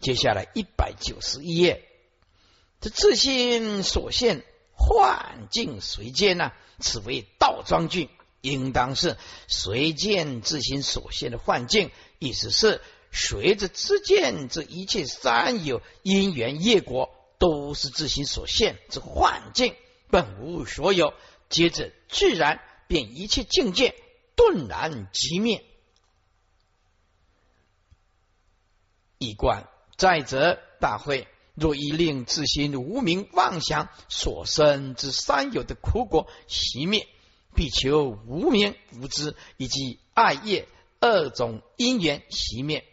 接下来一百九十一页，这自心所现幻境随见呢？此为道庄句，应当是随见自心所现的幻境，意思是随着自见这一切三有因缘业果，都是自心所现之幻境，本无所有。接着自然便一切境界顿然即灭。一观再者大会，若一令自心无名妄想所生之三有的苦果熄灭，必求无名无知以及爱业二种因缘熄灭，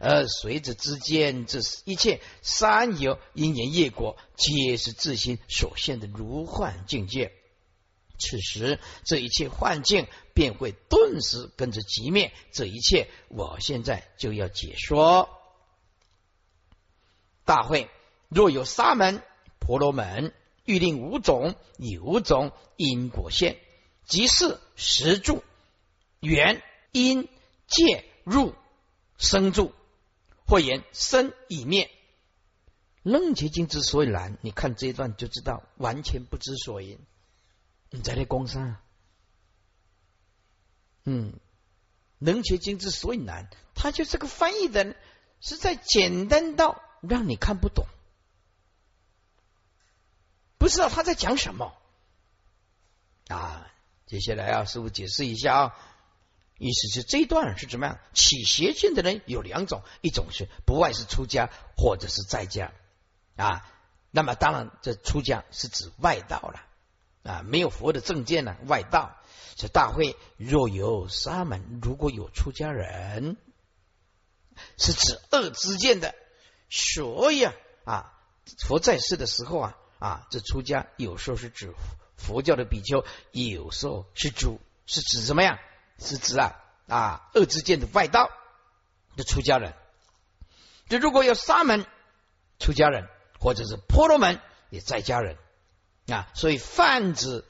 而随着之间这一切三有因缘业果，皆是自心所现的如幻境界。此时这一切幻境便会顿时跟着寂灭。这一切，我现在就要解说。大会若有沙门、婆罗门，欲令五种有种因果现，即是实住、缘、因、界、入、生住，或言生已灭。楞伽经之所以难，你看这一段就知道，完全不知所云。你在那工商，嗯，楞伽经之所以难，它就是个翻译的，实在简单到。让你看不懂，不知道他在讲什么啊！接下来啊，师傅解释一下啊，意思是这一段是怎么样？起邪见的人有两种，一种是不外是出家或者是在家啊。那么当然，这出家是指外道了啊，没有佛的正见呢，外道。这大会若有沙门，如果有出家人，是指恶之见的。所以啊啊，佛在世的时候啊啊，这出家有时候是指佛教的比丘，有时候是主是指什么呀？是指啊啊恶之见的外道的出家人。这如果有沙门出家人，或者是婆罗门也在家人啊，所以泛指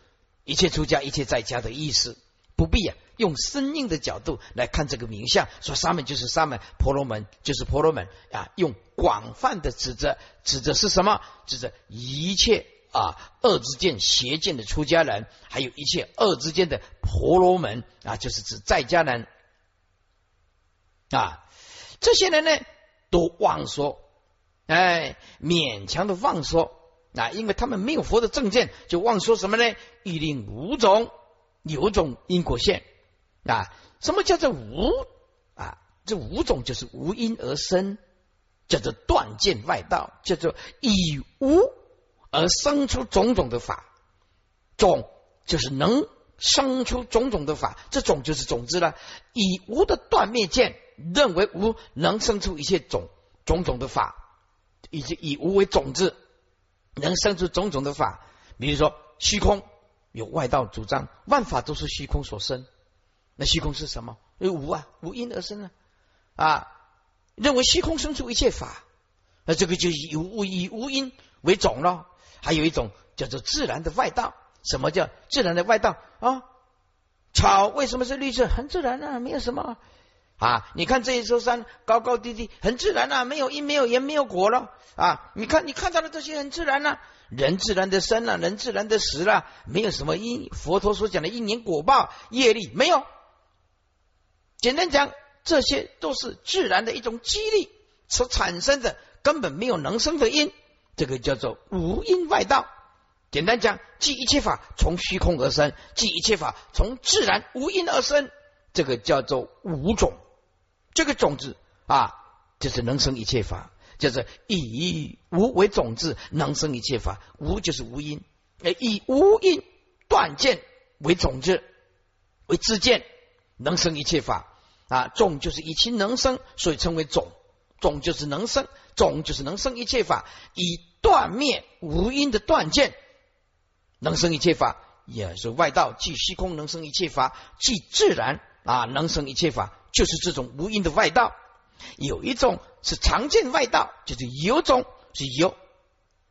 一切出家一切在家的意思，不必啊。用生硬的角度来看这个名相，说沙门就是沙门，婆罗门就是婆罗门啊。用广泛的指责，指责是什么？指责一切啊恶之见、邪见的出家人，还有一切恶之间的婆罗门啊，就是指在家人啊。这些人呢，都妄说，哎，勉强的妄说啊，因为他们没有佛的正见，就妄说什么呢？一令五种有种因果线。啊，什么叫做无啊？这五种就是无因而生，叫做断见外道，叫做以无而生出种种的法。种就是能生出种种的法，这种就是种子了。以无的断灭见，认为无能生出一切种种种的法，以及以无为种子，能生出种种的法。比如说虚空，有外道主张万法都是虚空所生。那虚空是什么？为无啊，无因而生啊！啊，认为虚空生出一切法，那这个就以无以无因为种了。还有一种叫做自然的外道。什么叫自然的外道啊？草为什么是绿色？很自然啊，没有什么啊。你看这一座山高高低低，很自然啊，没有因，没有缘，没有果了啊。你看你看到的这些很自然啊，人自然的生了，人自然的死了，没有什么因。佛陀所讲的因缘果报业力没有。简单讲，这些都是自然的一种激励所产生的，根本没有能生的因，这个叫做无因外道。简单讲，即一切法从虚空而生，即一切法从自然无因而生，这个叫做无种。这个种子啊，就是能生一切法，就是以无为种子，能生一切法。无就是无因，以无因断见为种子，为自见，能生一切法。啊，种就是以其能生，所以称为种。种就是能生，种就是能生一切法，以断灭无因的断见，能生一切法，也是外道。即虚空能生一切法，即自然啊能生一切法，就是这种无因的外道。有一种是常见外道，就是有种是有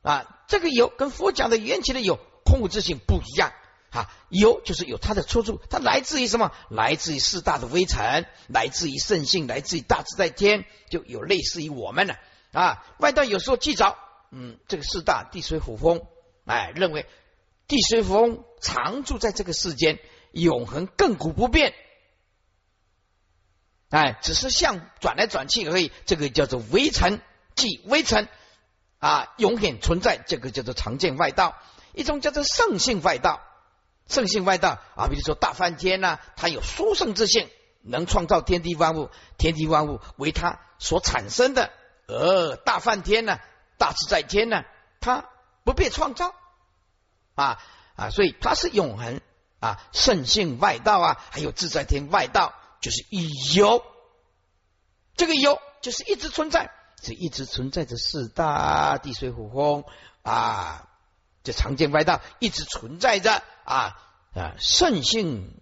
啊，这个有跟佛讲的缘起的有空无自性不一样。啊，有就是有它的出处，它来自于什么？来自于四大的微尘，来自于圣性，来自于大自在天，就有类似于我们呢啊，外道有时候记着，嗯，这个四大地水火风，哎，认为地水火风常住在这个世间，永恒亘古不变，哎，只是像转来转去而已。这个叫做微尘，即微尘啊，永远存在。这个叫做常见外道，一种叫做圣性外道。圣性外道啊，比如说大梵天呐，它有殊胜之性，能创造天地万物，天地万物为它所产生的。而大梵天呢，大自在天呢，它不被创造啊啊，所以它是永恒啊，圣性外道啊，还有自在天外道，就是一有这个有，就是一直存在，是一直存在着四大地水火风啊。这常见外道一直存在着啊啊，圣性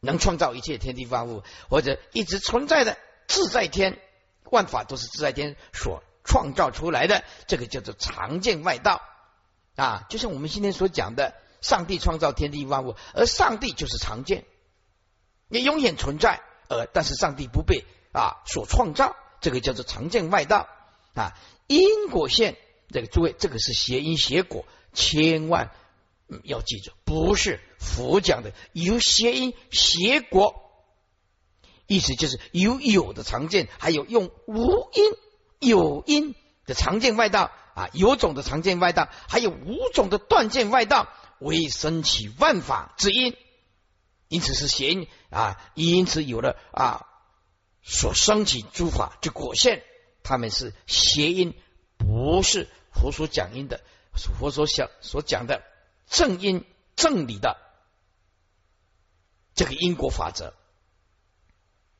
能创造一切天地万物，或者一直存在的自在天，万法都是自在天所创造出来的，这个叫做常见外道啊。就像我们今天所讲的，上帝创造天地万物，而上帝就是常见，也永远存在，呃，但是上帝不被啊所创造，这个叫做常见外道啊。因果线，这个诸位，这个是邪因邪果。千万要记住，不是佛讲的有邪因邪果，意思就是有有的常见，还有用无因有因的常见外道啊，有种的常见外道，还有无种的断见外道，为生起万法之因，因此是邪因啊，因此有了啊所生起诸法之果现，他们是邪因，不是佛所讲因的。佛所想所讲的正因正理的这个因果法则，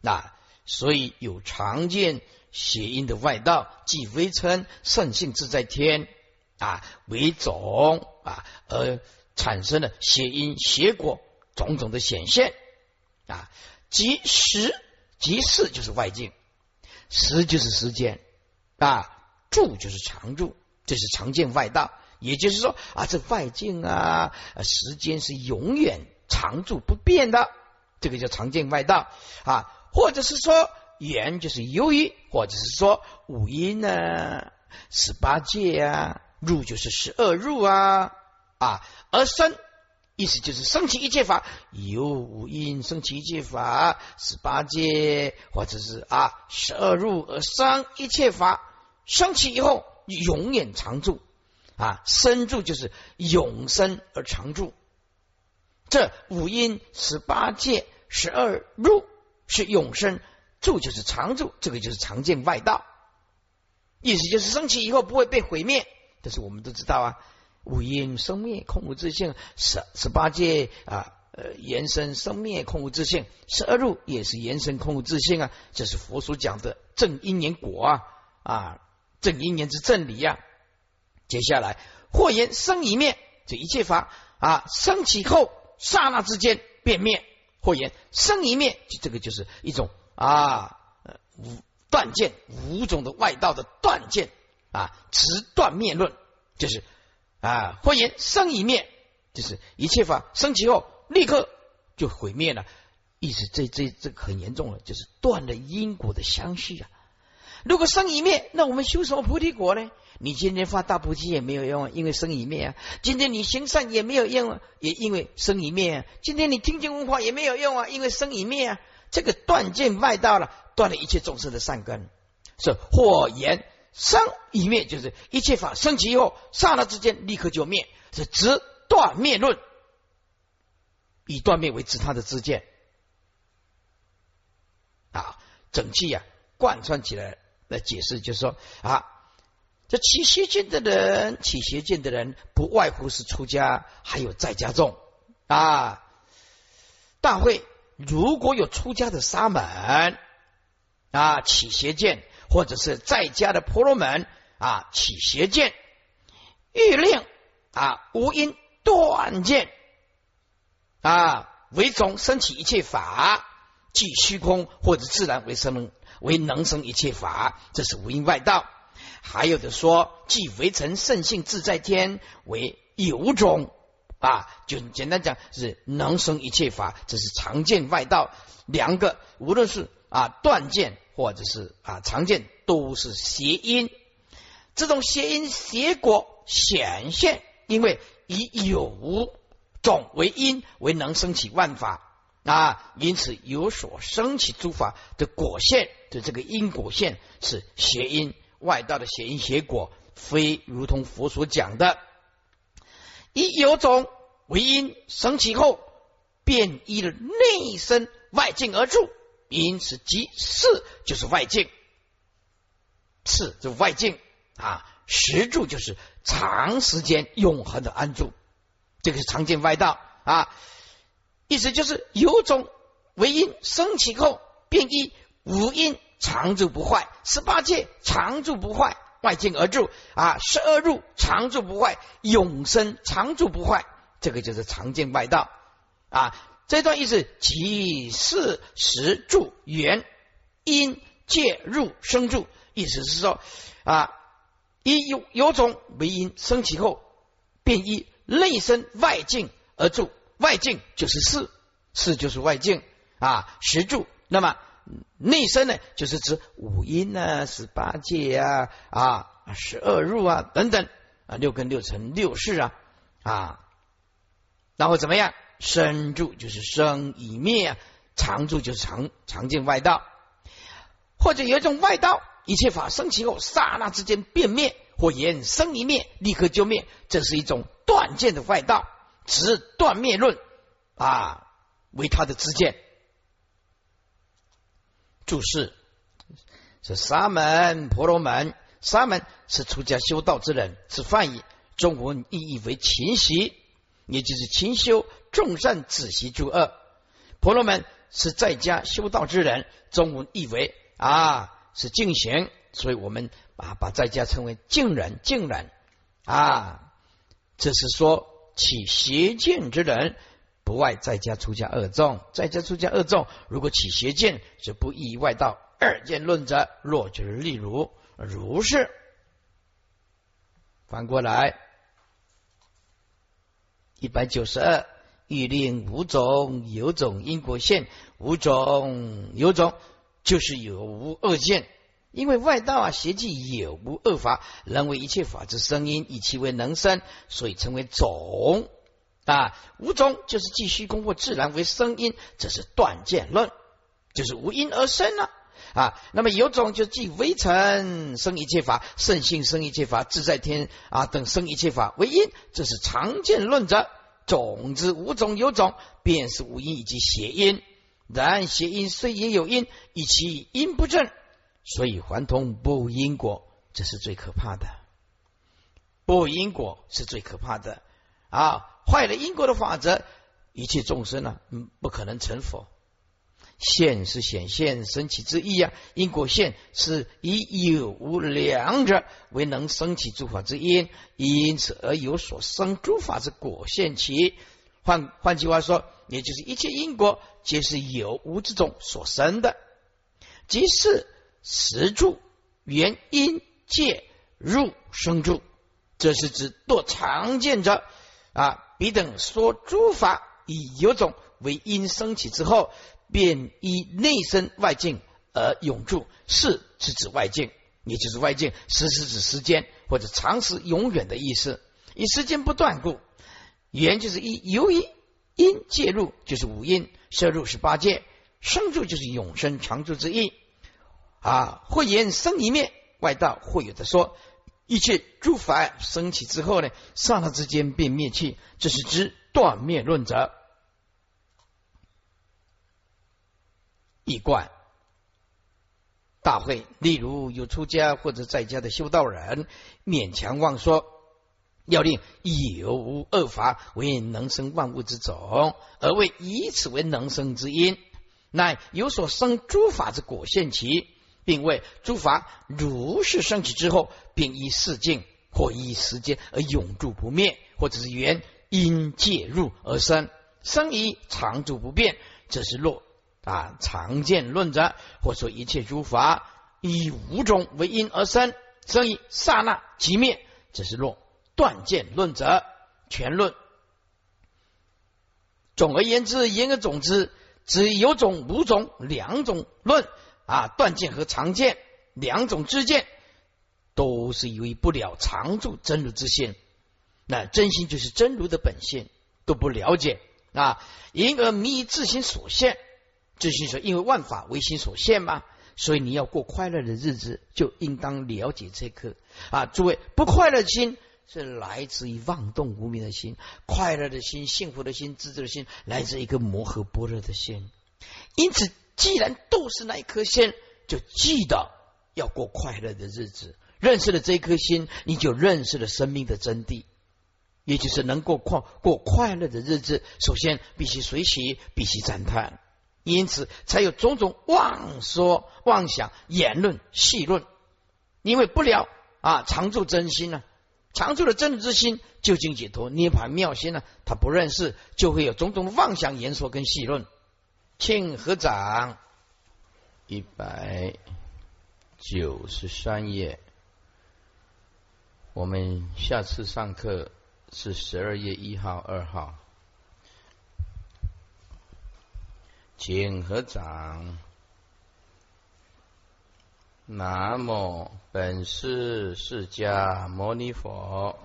那所以有常见邪因的外道，即微称圣性自在天啊为种啊，而产生了邪因邪果种种的显现啊，即时即事就是外境，时就是时间啊，住就是常住，这是常见外道。也就是说啊，这外境啊，时间是永远常住不变的，这个叫常见外道啊，或者是说缘就是由于，或者是说五音呢，十八界啊，入就是十二入啊啊，而生意思就是生起一切法，由五阴生起一切法，十八界或者是啊十二入而生一切法，生起以后永远常住。啊，生住就是永生而常住，这五音十八界十二入是永生，住就是常住，这个就是常见外道，意思就是升起以后不会被毁灭。但是我们都知道啊，五音生灭空无自性，十十八界啊呃延伸生灭空无自性，十二入也是延伸空无自性啊，这是佛所讲的正因缘果啊啊正因缘之正理呀。接下来，或言生一灭，这一切法啊，升起后刹那之间变灭；或言生一灭，这个就是一种啊，无断见五种的外道的断见啊，持断灭论，就是啊，或言生一灭，就是一切法升起后立刻就毁灭了，意思这这这很严重了，就是断了因果的相续啊。如果生一灭，那我们修什么菩提果呢？你今天发大菩提也没有用啊，因为生一灭啊。今天你行善也没有用啊，也因为生一灭啊。今天你听经闻法也没有用啊，因为生一灭啊。这个断见外道了，断了一切众生的善根。是或言生一灭，就是一切法生起以后，刹那之间立刻就灭，是直断灭论，以断灭为止他的知见啊，整气呀贯穿起来来解释，就是说啊。这起邪见的人，起邪见的人不外乎是出家，还有在家众啊。大会如果有出家的沙门啊，起邪见，或者是在家的婆罗门啊，起邪见，欲令啊无因断见啊为种生起一切法，即虚空或者自然为生为能生一切法，这是无因外道。还有的说，即为成圣性自在天为有种啊，就简单讲是能生一切法，这是常见外道。两个无论是啊断见或者是啊常见，都是邪因。这种邪因邪果显现，因为以有种为因，为能生起万法啊，因此有所生起诸法的果现的这个因果现是邪因外道的邪因邪果，非如同佛所讲的一有种为因生起后，便依了内身外境而住，因此即是就是外境，是就外境。啊，实住就是长时间永恒的安住，这个是常见外道啊。意思就是有种为因升起后，便依无因常住不坏，十八界常住不坏，外境而住啊。十二入常住不坏，永生常住不坏，这个就是常见外道啊。这段意思即是实住缘因介入生住，意思是说啊。以有有种为因升起后，便依内生外境而住，外境就是事，事就是外境啊，实住。那么内身呢，就是指五阴啊、十八界啊、啊十二入啊等等啊，六根六尘六世啊啊，然后怎么样？生住就是生以灭，常住就是常常见外道，或者有一种外道。一切法生起后，刹那之间变灭，或言生一灭，立刻就灭，这是一种断见的外道，持断灭论啊为他的知见。注释：是沙门、婆罗门。沙门是出家修道之人，是梵语，中文意义为勤习，也就是勤修众善，止息诸恶。婆罗门是在家修道之人，中文意为啊。是净行，所以我们啊把在家称为净人，净人啊，这是说起邪见之人，不外在家出家二众，在家出家二众，如果起邪见，则不意外道二见论者，若就是例如如是。反过来，一百九十二，欲令五种有种因果现，五种有种。就是有无恶见，因为外道啊邪计有无恶法，人为一切法之声音，以其为能生，所以称为种啊。无种就是继虚空或自然为声音，这是断见论，就是无因而生了啊。那么有种就即微尘生一切法，圣性生一切法，自在天啊等生一切法为因，这是常见论者。种子无种有种，便是无因以及邪因。然邪因虽也有因，以其因不正，所以还通不因果，这是最可怕的。不因果是最可怕的啊！坏了因果的法则，一切众生呢，嗯，不可能成佛。现是显现升起之意啊，因果现是以有无两者为能升起诸法之因，因此而有所生诸法之果现起。换换句话说，也就是一切因果皆是有无之中所生的，即是实住原因界入生住，这是指多常见者啊。彼等说诸法以有种为因升起之后，便依内身外境而永住，是是指外境，也就是外境，时是指时间或者长时永远的意思，以时间不断故。缘就是一，由于因介入就是五因，摄入是八界，生住就是永生常住之意啊。会言生一面，外道会有的说，一切诸法升起之后呢，刹那之间便灭去，这是之断灭论者。一贯大会，例如有出家或者在家的修道人，勉强妄说。要令有无恶法为能生万物之种，而为以此为能生之因，乃有所生诸法之果现其，并为诸法如是升起之后，并依世境或依时间而永住不灭，或者是缘因介入而生，生以常住不变，这是若啊常见论者，或说一切诸法以五种为因而生，生以刹那即灭，这是若。断见论者全论。总而言之，言而总之，只有种五种两种论，啊，断见和常见两种之见，都是为不了常住真如之心。那真心就是真如的本性，都不了解啊，因而迷于自心所现。自心说，因为万法唯心所现嘛，所以你要过快乐的日子，就应当了解这颗啊。诸位，不快乐心是来自于妄动无明的心，快乐的心、幸福的心、自知的心，来自一个摩诃般若的心。因此，既然都是那一颗心，就记得要过快乐的日子。认识了这一颗心，你就认识了生命的真谛。也就是能够过过快乐的日子，首先必须随喜，必须赞叹，因此才有种种妄说、妄想、言论、戏论。因为不了啊，常住真心呢，常住的真之心，究竟解脱涅盘妙心呢，他不认识，就会有种种妄想、言说跟戏论。庆合掌一百九十三页，我们下次上课。是十二月一号、二号，请合掌。南无本师释迦牟尼佛。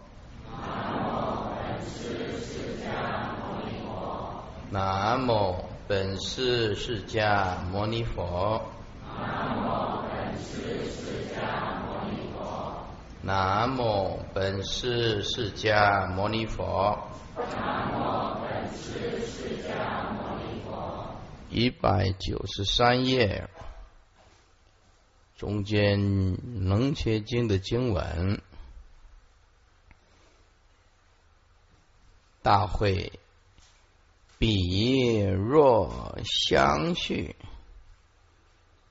南无本师释迦牟尼佛。南无本师释迦牟尼佛。南无本师释迦牟尼佛。南无本师释迦牟尼佛。南无本师释迦牟尼佛。一百九十三页，中间《能切经》的经文，大会比若相续，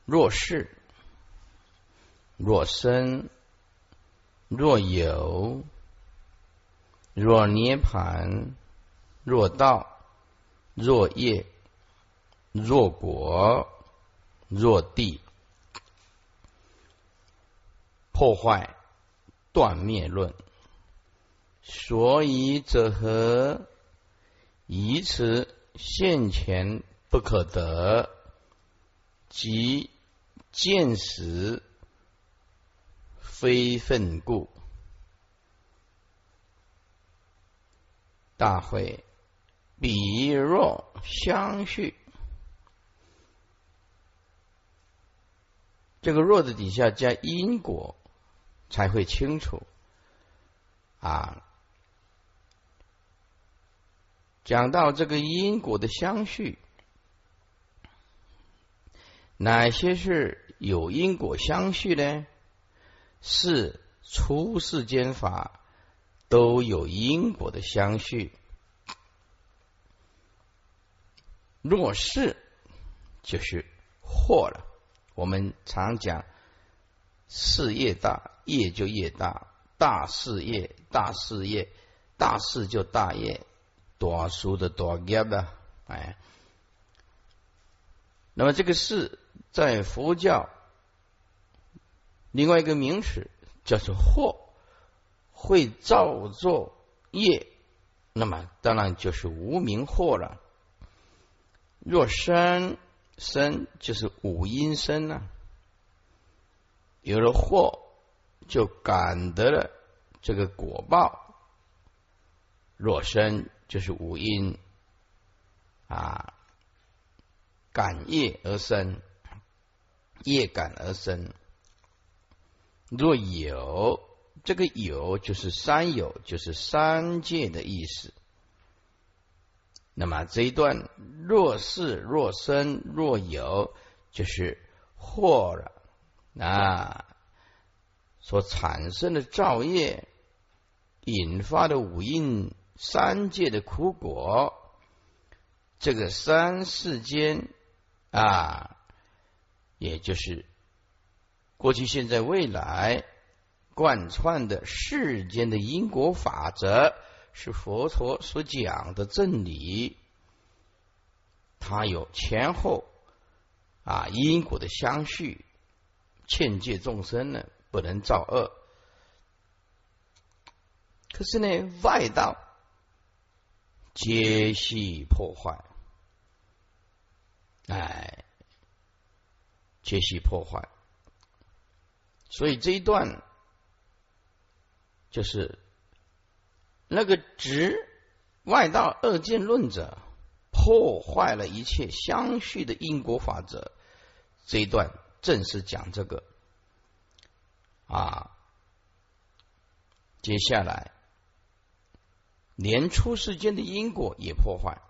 若是若身。若有，若涅盘，若道，若业，若果，若地，破坏断灭论。所以者何？以此现前不可得，即见时。非分故，大会比若相续，这个若的底下加因果，才会清楚啊。讲到这个因果的相续，哪些是有因果相续呢？是出世间法都有因果的相续，若是就是祸了。我们常讲事业大，业就业大，大事业大事业，大事就大业，大数的大业啊！哎，那么这个事在佛教。另外一个名词叫做祸，会造作业，那么当然就是无名祸了。若生生就是五阴生了，有了祸就感得了这个果报。若生就是五音啊，感业而生，业感而生。若有这个有，就是三有，就是三界的意思。那么这一段若是若生若有，就是惑了啊，所产生的造业引发的五蕴三界的苦果，这个三世间啊，也就是。过去、现在、未来贯穿的世间的因果法则，是佛陀所讲的真理。它有前后啊因果的相续，劝诫众生呢不能造恶。可是呢，外道皆系破坏，哎。皆系破坏。所以这一段就是那个执外道二见论者破坏了一切相续的因果法则。这一段正是讲这个啊。接下来，连出世间的因果也破坏。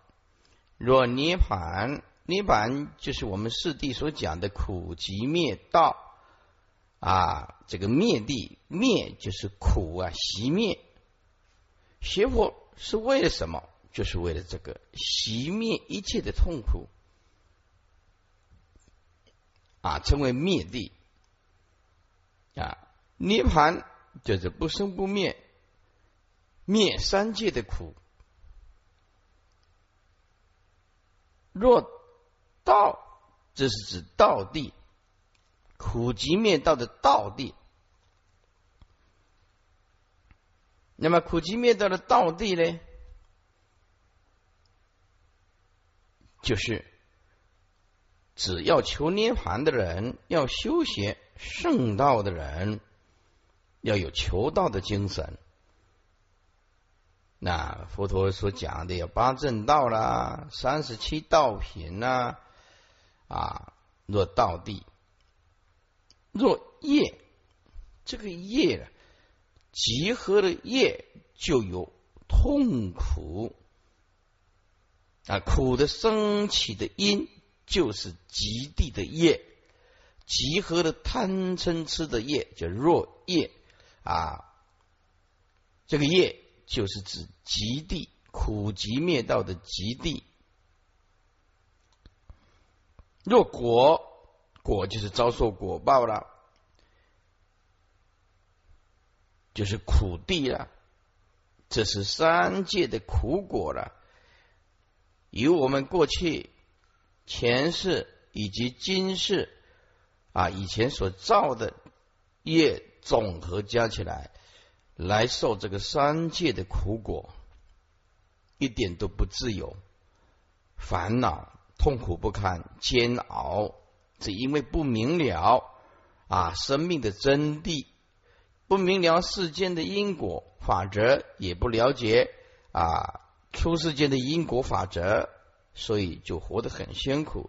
若涅盘，涅盘就是我们四谛所讲的苦集灭道啊。这个灭地灭就是苦啊，习灭。学佛是为了什么？就是为了这个熄灭一切的痛苦啊，称为灭地啊，涅盘。就是不生不灭，灭三界的苦。若道，这是指道地，苦集灭道的道地。那么苦集灭道的道地呢？就是只要求涅盘的人，要修学圣道的人。要有求道的精神。那佛陀所讲的有八正道啦，三十七道品呐，啊，若道地，若业，这个业集合的业就有痛苦啊，苦的升起的因就是极地的业，集合的贪嗔痴的业叫若业。啊，这个业就是指极地苦集灭道的极地。若果果就是遭受果报了，就是苦地了。这是三界的苦果了。由我们过去前世以及今世啊以前所造的业。总和加起来，来受这个三界的苦果，一点都不自由，烦恼、痛苦不堪、煎熬，只因为不明了啊生命的真谛，不明了世间的因果法则，也不了解啊出世间的因果法则，所以就活得很辛苦。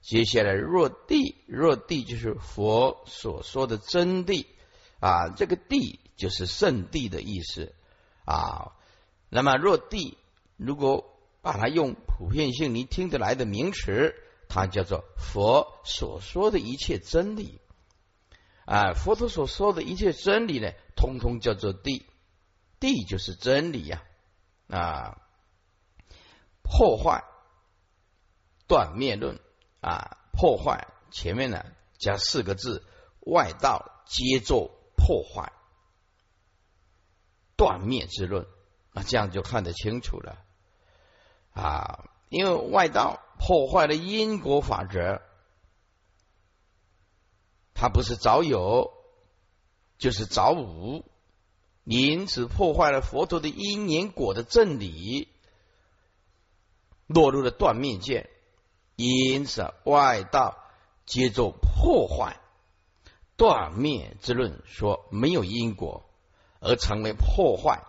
接下来，若地，若地就是佛所说的真谛。啊，这个地就是圣地的意思啊。那么若地，如果把它用普遍性你听得来的名词，它叫做佛所说的一切真理啊。佛陀所说的一切真理呢，通通叫做地，地就是真理呀啊。破坏断灭论啊，破坏前面呢加四个字，外道皆作。破坏断灭之论，那这样就看得清楚了啊！因为外道破坏了因果法则，它不是早有，就是早无，因此破坏了佛陀的因缘果的正理，落入了断灭见，因此外道接着破坏。断灭之论说没有因果，而成为破坏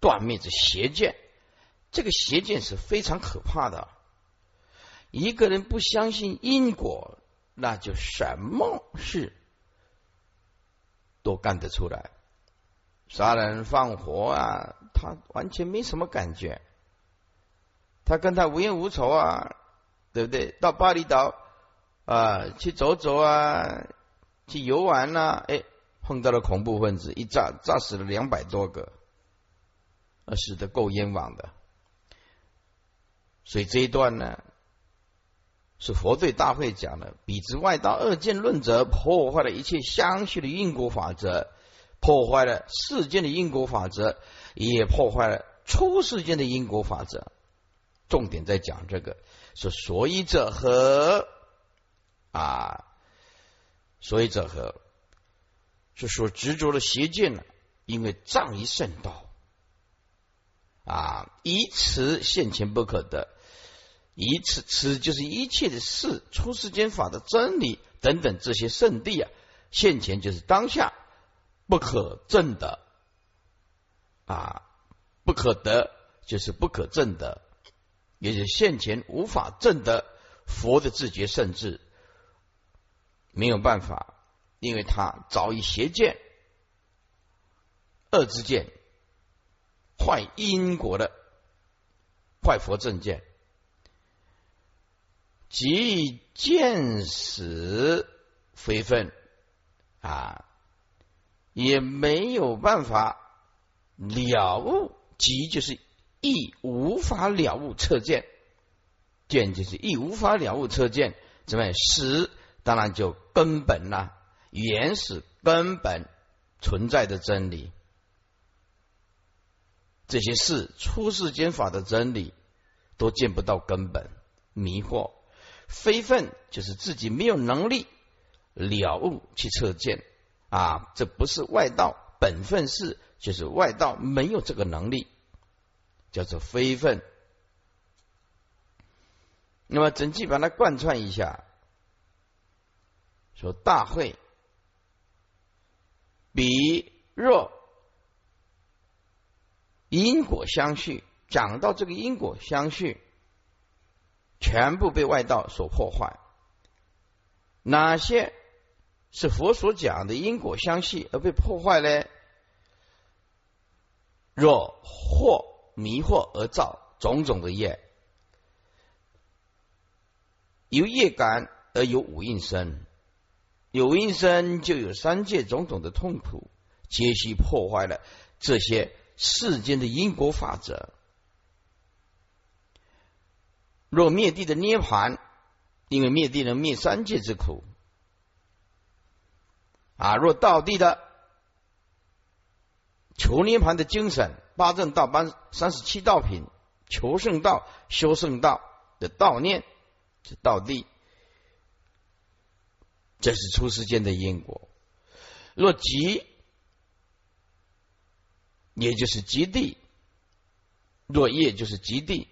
断灭之邪见。这个邪见是非常可怕的。一个人不相信因果，那就什么事都干得出来，杀人放火啊，他完全没什么感觉。他跟他无冤无仇啊，对不对？到巴厘岛啊去走走啊。去游玩呢，哎，碰到了恐怖分子，一炸炸死了两百多个，啊，死的够冤枉的。所以这一段呢，是佛对大会讲的：彼之外道二见论者，破坏了一切相续的因果法则，破坏了世间的因果法则，也破坏了出世间的因果法则。重点在讲这个，是所以者何啊？所以者何？是说执着的邪见呢？因为仗于圣道啊，以此现前不可得。以此，此就是一切的事，出世间法的真理等等这些圣地啊，现前就是当下不可证的啊，不可得就是不可证的，也就是现前无法证得佛的自觉圣智，没有办法，因为他早已邪见、恶之见、坏因果的坏佛正见。即见死非分啊，也没有办法了悟，即就是亦无法了悟测见，见就是亦无法了悟测见，怎么样死当然就根本啦，原始根本存在的真理，这些事出世间法的真理都见不到根本，迷惑。非分就是自己没有能力了悟去测见啊，这不是外道本分事，就是外道没有这个能力，叫做非分。那么整句把它贯穿一下，说大会比若因果相续，讲到这个因果相续。全部被外道所破坏。哪些是佛所讲的因果相续而被破坏呢？若惑迷惑而造种种的业，由业感而有五阴身，有因生就有三界种种的痛苦，皆悉破坏了这些世间的因果法则。若灭地的涅盘，因为灭地能灭三界之苦啊。若道地的求涅盘的精神，八正道班三十七道品，求圣道、修圣道的道念是道地，这是出世间的因果。若极，也就是极地；若业，就是极地。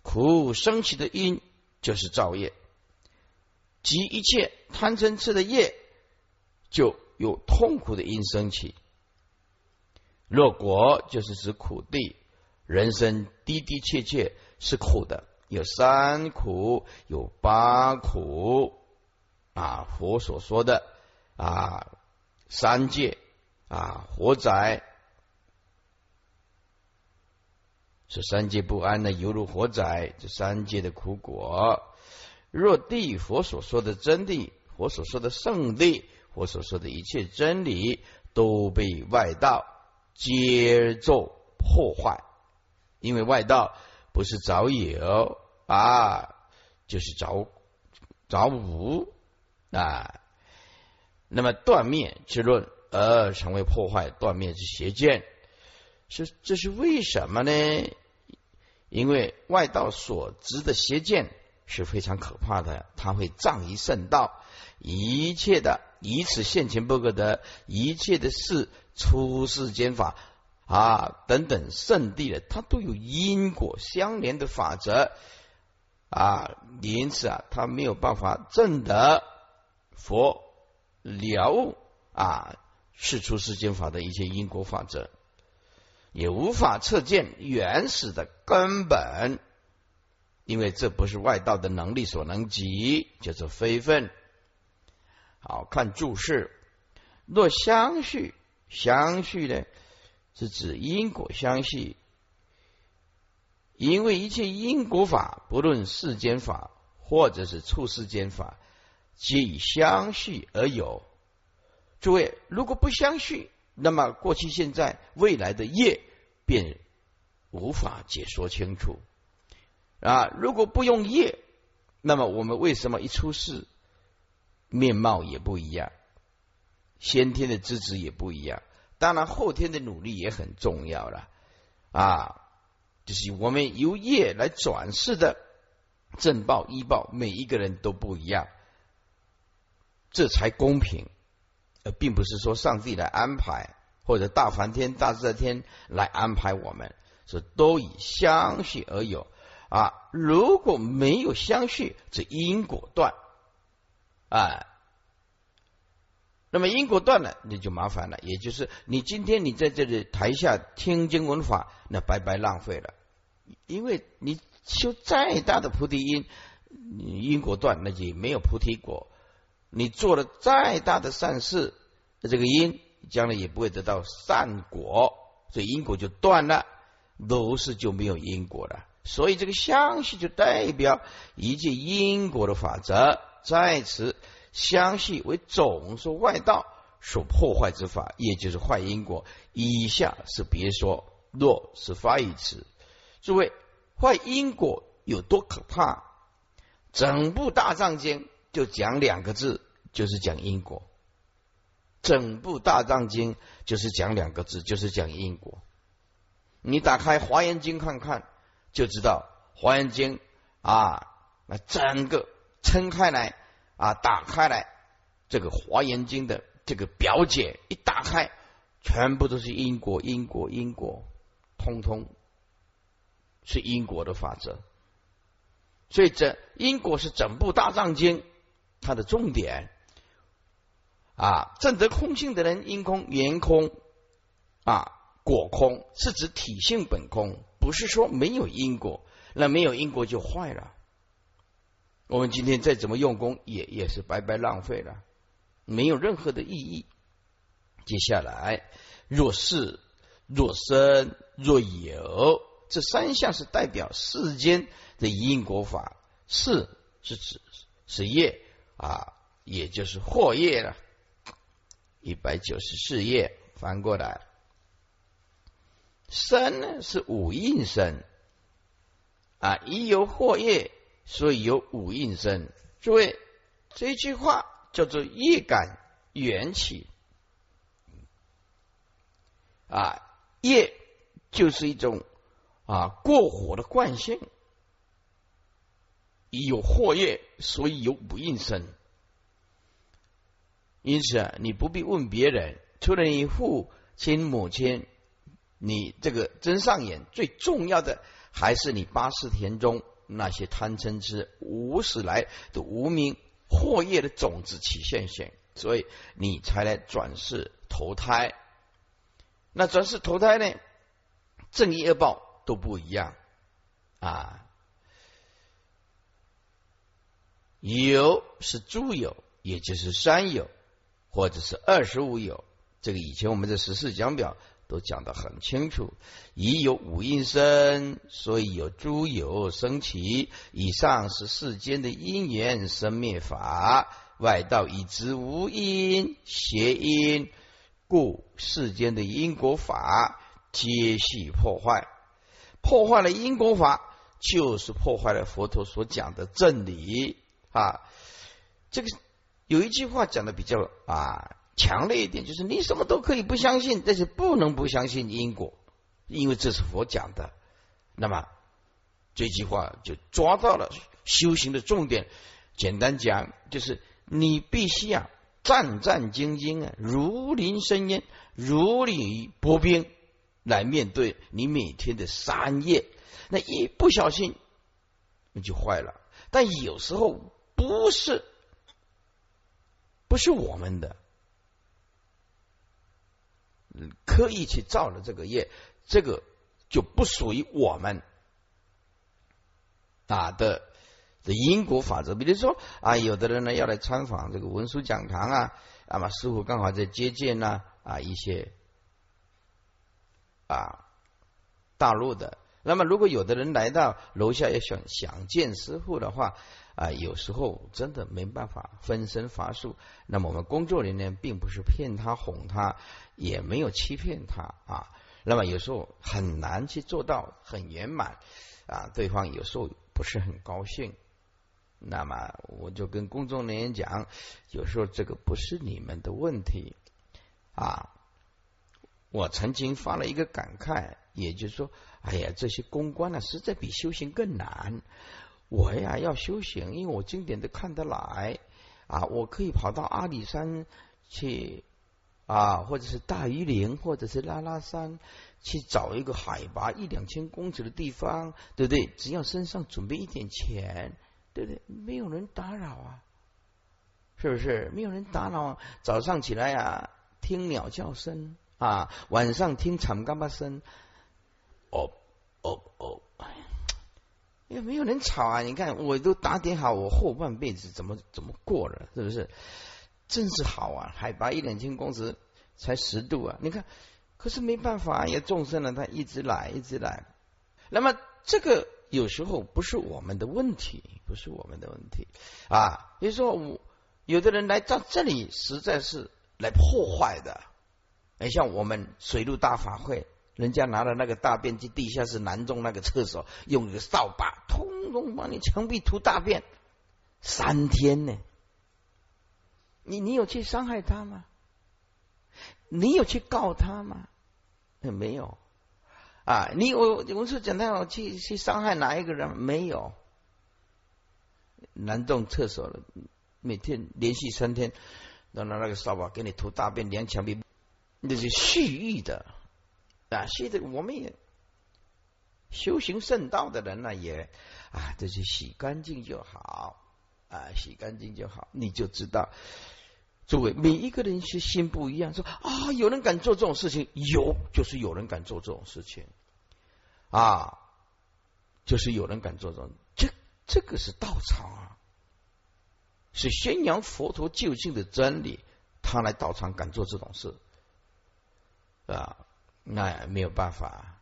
苦生起的因就是造业，即一切贪嗔痴的业，就有痛苦的因生起。若果就是指苦地，人生的的确确是苦的，有三苦，有八苦啊。佛所说的啊，三界啊，火灾。这三界不安呢，犹如火灾。这三界的苦果，若地佛所说的真谛，佛所说的圣地，佛所说的一切真理，都被外道接奏破坏。因为外道不是早有啊，就是早早无啊。那么断灭之论而成为破坏，断灭之邪见，是这是为什么呢？因为外道所执的邪见是非常可怕的，他会障于圣道，一切的以此现前不可得，一切的事出世间法啊等等圣地的，它都有因果相连的法则啊，因此啊，他没有办法证得佛了悟啊，是出世间法的一些因果法则。也无法测见原始的根本，因为这不是外道的能力所能及，叫做非分。好看注释，若相续，相续呢是指因果相续，因为一切因果法，不论世间法或者是处世间法，皆以相续而有。诸位，如果不相续，那么过去、现在、未来的业便无法解说清楚啊！如果不用业，那么我们为什么一出世面貌也不一样？先天的资质也不一样，当然后天的努力也很重要了啊！就是我们由业来转世的正报、医报，每一个人都不一样，这才公平。而并不是说上帝来安排，或者大梵天、大自在天来安排我们，是都以相续而有啊，如果没有相续，这因果断啊。那么因果断了，那就麻烦了。也就是你今天你在这里台下听经闻法，那白白浪费了，因为你修再大的菩提因，因果断，那就没有菩提果。你做了再大的善事，这个因将来也不会得到善果，所以因果就断了，都是就没有因果了。所以这个相续就代表一切因果的法则，在此。相续为总说外道所破坏之法，也就是坏因果。以下是别说，若是发于此。诸位，坏因果有多可怕？整部大藏经就讲两个字，就是讲因果。整部大藏经就是讲两个字，就是讲因果。你打开华严经看看，就知道华严经啊，那整个撑开来。啊，打开来，这个华严经的这个表解一打开，全部都是因果，因果，因果，通通是因果的法则。所以这因果是整部大藏经它的重点。啊，正得空性的人，因空、缘空啊，果空是指体性本空，不是说没有因果，那没有因果就坏了。我们今天再怎么用功，也也是白白浪费了，没有任何的意义。接下来，若是、若生、若有，这三项是代表世间的因果法。是是指是业啊，也就是惑业了。一百九十四页翻过来，生呢是五应生啊，已有惑业。所以有五印身，诸位，这句话叫做业感缘起啊，业就是一种啊过火的惯性，有祸业，所以有五印身。因此啊，你不必问别人，除了你父亲母亲，你这个真上眼最重要的还是你八世田中。那些贪嗔痴无始来的无名祸业的种子起现现，所以你才来转世投胎。那转世投胎呢？正义恶报都不一样啊。有是诸有，也就是三有，或者是二十五有。这个以前我们的十四讲表。都讲得很清楚，已有五阴生，所以有诸有生起。以上是世间的因缘生灭法，外道以知无因邪因，故世间的因果法皆系破坏。破坏了因果法，就是破坏了佛陀所讲的真理啊！这个有一句话讲的比较啊。强烈一点，就是你什么都可以不相信，但是不能不相信因果，因为这是佛讲的。那么这句话就抓到了修行的重点。简单讲，就是你必须啊战战兢兢啊，如临深渊，如履薄冰来面对你每天的三业。那一不小心，那就坏了。但有时候不是，不是我们的。刻意去造了这个业，这个就不属于我们打的的因果法则。比如说啊，有的人呢要来参访这个文殊讲堂啊，那么师傅刚好在接见呢啊一些啊大陆的。那么如果有的人来到楼下要想想见师傅的话啊，有时候真的没办法分身乏术。那么我们工作人员并不是骗他哄他。也没有欺骗他啊，那么有时候很难去做到很圆满啊，对方有时候不是很高兴，那么我就跟公众人员讲，有时候这个不是你们的问题啊。我曾经发了一个感慨，也就是说，哎呀，这些公关呢，实在比修行更难。我呀要修行，因为我经典都看得来啊，我可以跑到阿里山去。啊，或者是大榆林，或者是拉拉山，去找一个海拔一两千公尺的地方，对不对？只要身上准备一点钱，对不对？没有人打扰啊，是不是？没有人打扰，早上起来啊，听鸟叫声啊，晚上听长干巴声，哦哦哦，也没有人吵啊。你看，我都打点好，我后半辈子怎么怎么过了，是不是？真是好啊！海拔一两千公尺，才十度啊！你看，可是没办法，也众生呢，他一直来，一直来。那么这个有时候不是我们的问题，不是我们的问题啊。比如说，我有的人来到这里，实在是来破坏的。哎，像我们水陆大法会，人家拿了那个大便去地下室南中那个厕所，用一个扫把，通通把你墙壁涂大便，三天呢。你你有去伤害他吗？你有去告他吗？没有啊！你我我是讲到去去伤害哪一个人？没有。南洞厕所了，每天连续三天，拿拿那个扫把给你涂大便，连墙壁，那是蓄意的啊！现在我们也修行圣道的人呢，也啊，这些洗干净就好啊，洗干净就好，你就知道。诸位，每一个人是心不一样。说啊，有人敢做这种事情，有就是有人敢做这种事情啊，就是有人敢做这种。这这个是道场啊，是宣扬佛陀究竟的真理。他来道场敢做这种事啊，那没有办法。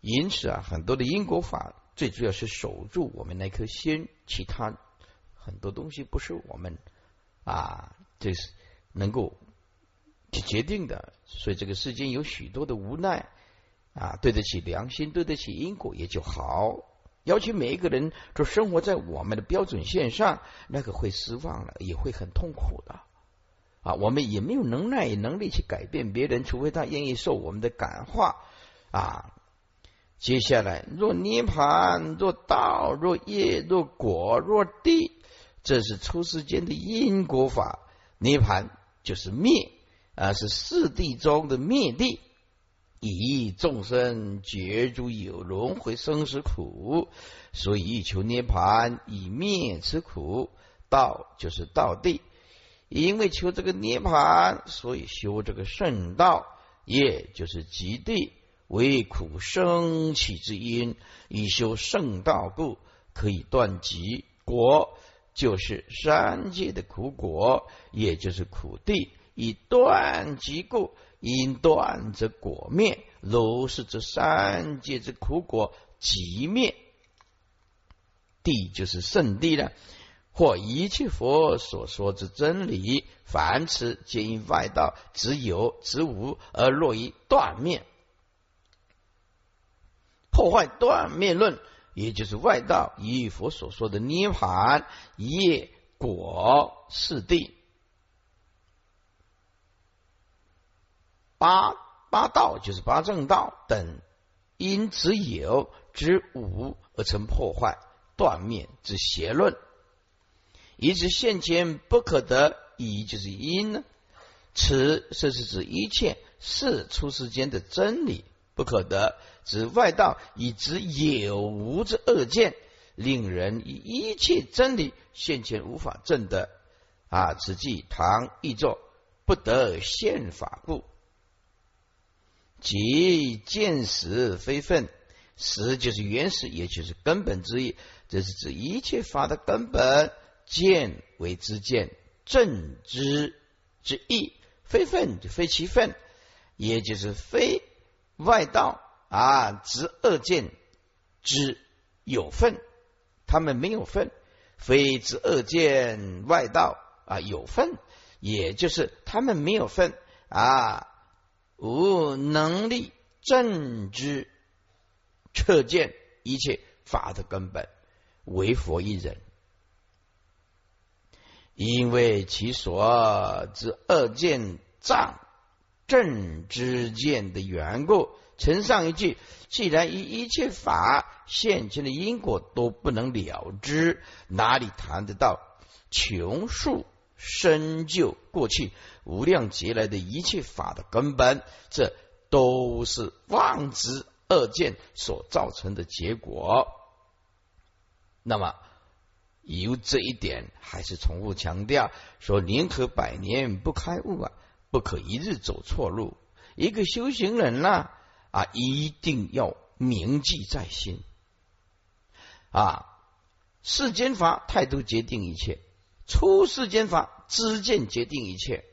因此啊，很多的因果法最主要是守住我们那颗心，其他很多东西不是我们。啊，这是能够去决定的，所以这个世间有许多的无奈啊，对得起良心，对得起因果也就好。要求每一个人都生活在我们的标准线上，那个会失望了，也会很痛苦的啊。我们也没有能耐能力去改变别人，除非他愿意受我们的感化啊。接下来，若涅盘，若道，若业，若果，若地。这是出世间的因果法，涅盘就是灭啊，是四谛中的灭地，以众生觉诸有轮回生死苦，所以欲求涅盘以灭此苦。道就是道地，因为求这个涅盘，所以修这个圣道，也就是极地，为苦生起之因，以修圣道故，可以断极果。就是三界的苦果，也就是苦地，以断极故，因断则果灭，如是这三界之苦果即灭。地就是圣地了，或一切佛所说之真理，凡此皆因外道只有只无而落于断灭，破坏断灭论。也就是外道以佛所说的涅盘业果四谛八八道，就是八正道等因之有之无而成破坏断灭之邪论，以此现前不可得，以就是因呢？此这是指一切是出世间的真理不可得。指外道以指有无之恶见，令人以一切真理现前无法证得啊！此即唐译作不得现法故，即见实非分，实就是原始，也就是根本之意。这是指一切法的根本，见为之见，正之之意，非分就非其分，也就是非外道。啊，执恶见之有份，他们没有份；非执恶见外道啊有份，也就是他们没有份啊，无能力正知彻见一切法的根本，为佛一人，因为其所之恶见障正知见的缘故。承上一句，既然一一切法现前的因果都不能了知，哪里谈得到穷数深究过去无量劫来的一切法的根本，这都是妄执恶见所造成的结果。那么，由这一点，还是重复强调说：宁可百年不开悟啊，不可一日走错路。一个修行人呢，啊，一定要铭记在心啊。世间法态度决定一切，出世间法知见决定一切。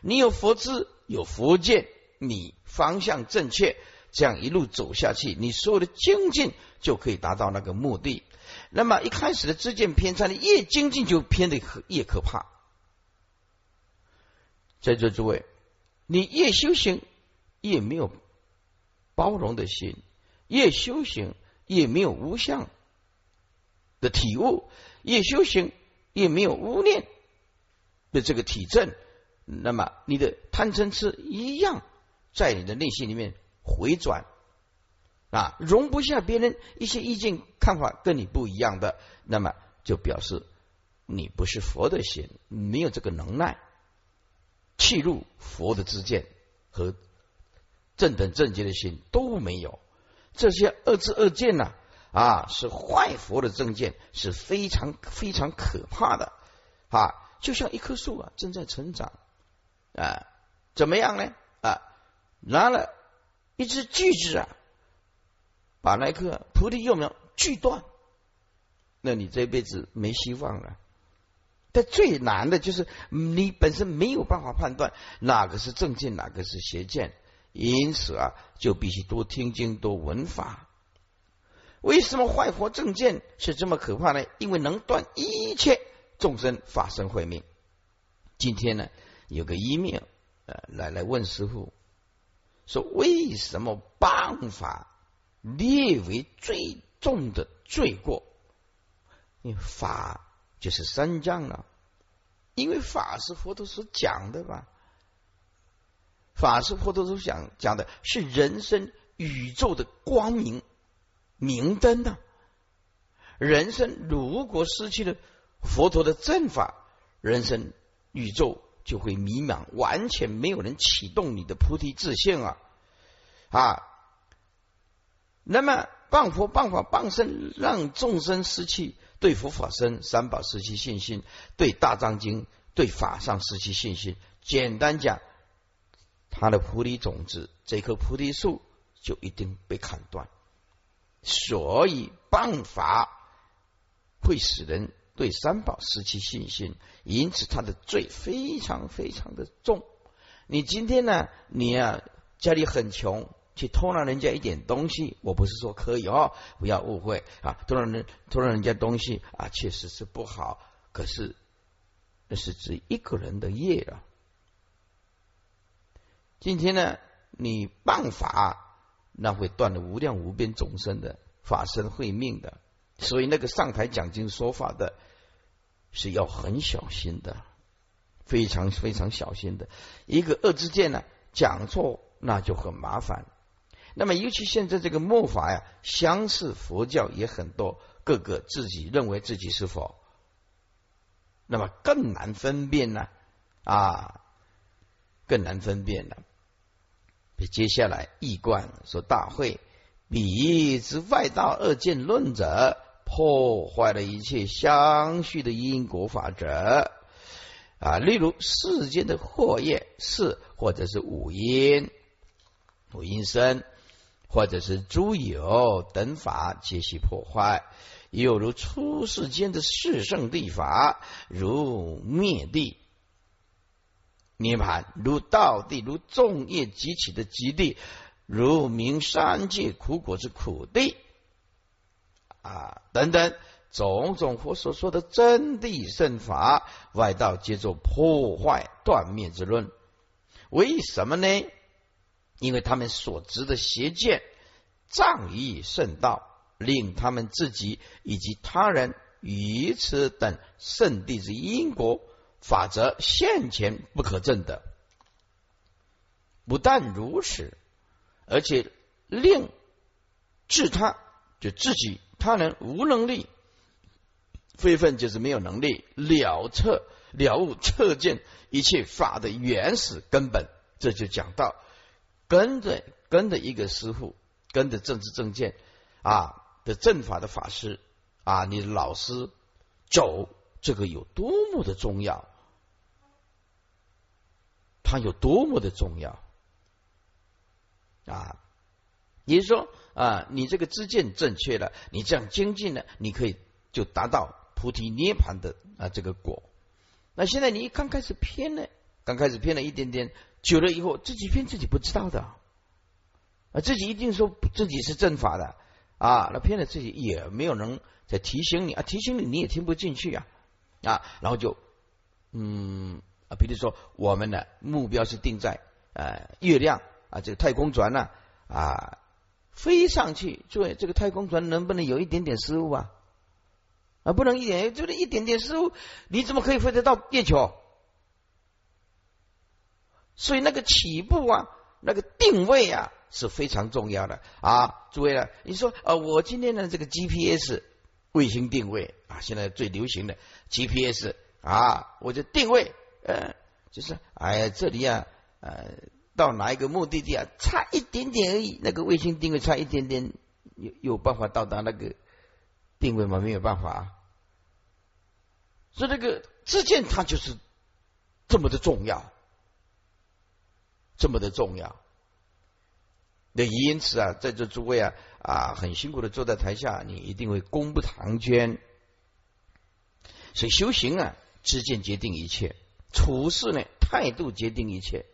你有佛知，有佛见，你方向正确，这样一路走下去，你所有的精进就可以达到那个目的。那么一开始的知见偏差，你越精进就偏的可越可怕。在座诸位，你越修行越没有包容的心，越修行越没有无相的体悟，越修行越没有污念的这个体证。那么你的贪嗔痴一样在你的内心里面回转啊，容不下别人一些意见看法跟你不一样的，那么就表示你不是佛的心，没有这个能耐弃入佛的知见和正等正觉的心都没有。这些恶知恶见呢啊，是坏佛的正见，是非常非常可怕的啊，就像一棵树啊正在成长。啊，怎么样呢？啊，拿了一只锯子啊，把那棵菩提幼苗锯断，那你这辈子没希望了。但最难的就是你本身没有办法判断哪个是正见，哪个是邪见，因此啊，就必须多听经，多闻法。为什么坏佛正见是这么可怕呢？因为能断一切众生法身慧命。今天呢？有个一面，呃，来来问师傅，说为什么谤法列为最重的罪过？因为法就是三藏了，因为法是佛陀所讲的吧？法是佛陀所讲讲的是人生宇宙的光明明灯呐。人生如果失去了佛陀的正法，人生宇宙。就会迷茫，完全没有人启动你的菩提自信啊啊！那么谤佛、谤法、谤身，让众生失去对佛法身、三宝失去信心，对大藏经、对法上失去信心。简单讲，他的菩提种子，这棵菩提树就一定被砍断。所以谤法会使人。对三宝失去信心，因此他的罪非常非常的重。你今天呢？你啊，家里很穷，去偷了人家一点东西，我不是说可以哦，不要误会啊，偷了人偷了人家东西啊，确实是不好。可是那是指一个人的业啊。今天呢，你办法，那会断了无量无边众生的法身慧命的。所以那个上台讲经说法的。是要很小心的，非常非常小心的。一个恶之见呢，讲错那就很麻烦。那么，尤其现在这个末法呀，相似佛教也很多，各个自己认为自己是佛，那么更难分辨呢啊，更难分辨了。接下来，易观说大会，彼之外道二见论者。破坏了一切相续的因果法则啊，例如世间的祸业是，或者是五阴、五阴身，或者是诸有等法，皆系破坏。又如出世间的四圣地法，如灭地、涅盘，如道地，如众业集起的极地，如名三界苦果之苦地。啊，等等，种种佛所说的真谛圣法，外道皆作破坏断灭之论。为什么呢？因为他们所执的邪见障于圣道，令他们自己以及他人愚痴等圣地之因果法则现前不可证的。不但如此，而且令治他就自己。他人无能力，非分就是没有能力了彻了悟彻见一切法的原始根本。这就讲到跟着跟着一个师傅，跟着政治正见啊的正法的法师啊，你老师走，这个有多么的重要？它有多么的重要啊！也就是说啊，你这个知见正确了，你这样精进呢，你可以就达到菩提涅盘的啊这个果。那现在你刚开始偏了，刚开始偏了一点点，久了以后自己骗自己不知道的啊，自己一定说自己是正法的啊，那骗了自己也没有人在提醒你啊，提醒你你也听不进去啊啊，然后就嗯。啊，比如说我们的目标是定在呃月亮啊，这个太空船呢啊飞上去，诸位这个太空船能不能有一点点失误啊？啊，不能一点，就是一点点失误，你怎么可以飞得到月球？所以那个起步啊，那个定位啊是非常重要的啊，诸位啊，你说呃，我今天的这个 GPS 卫星定位啊，现在最流行的 GPS 啊，我就定位。呃，就是哎呀，这里啊，呃，到哪一个目的地啊，差一点点而已。那个卫星定位差一点点，有有办法到达那个定位吗？没有办法。所以这个自见它就是这么的重要，这么的重要。那因此啊，在座诸位啊啊，很辛苦的坐在台下，你一定会功不唐捐。所以修行啊，知见决定一切。处事呢，态度决定一切。